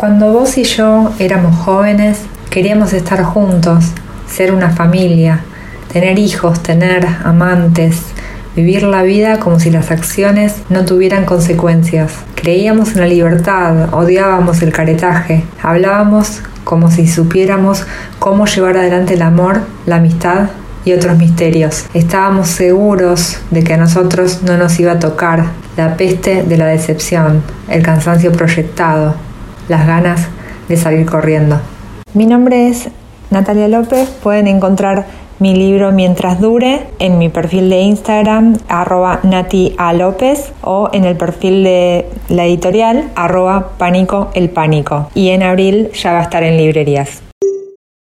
Cuando vos y yo éramos jóvenes, queríamos estar juntos, ser una familia, tener hijos, tener amantes, vivir la vida como si las acciones no tuvieran consecuencias. Creíamos en la libertad, odiábamos el caretaje, hablábamos como si supiéramos cómo llevar adelante el amor, la amistad y otros misterios. Estábamos seguros de que a nosotros no nos iba a tocar la peste de la decepción, el cansancio proyectado, las ganas de salir corriendo. Mi nombre es Natalia López, pueden encontrar mi libro Mientras Dure en mi perfil de Instagram arroba Nati o en el perfil de la editorial arroba Pánico el Pánico y en abril ya va a estar en librerías.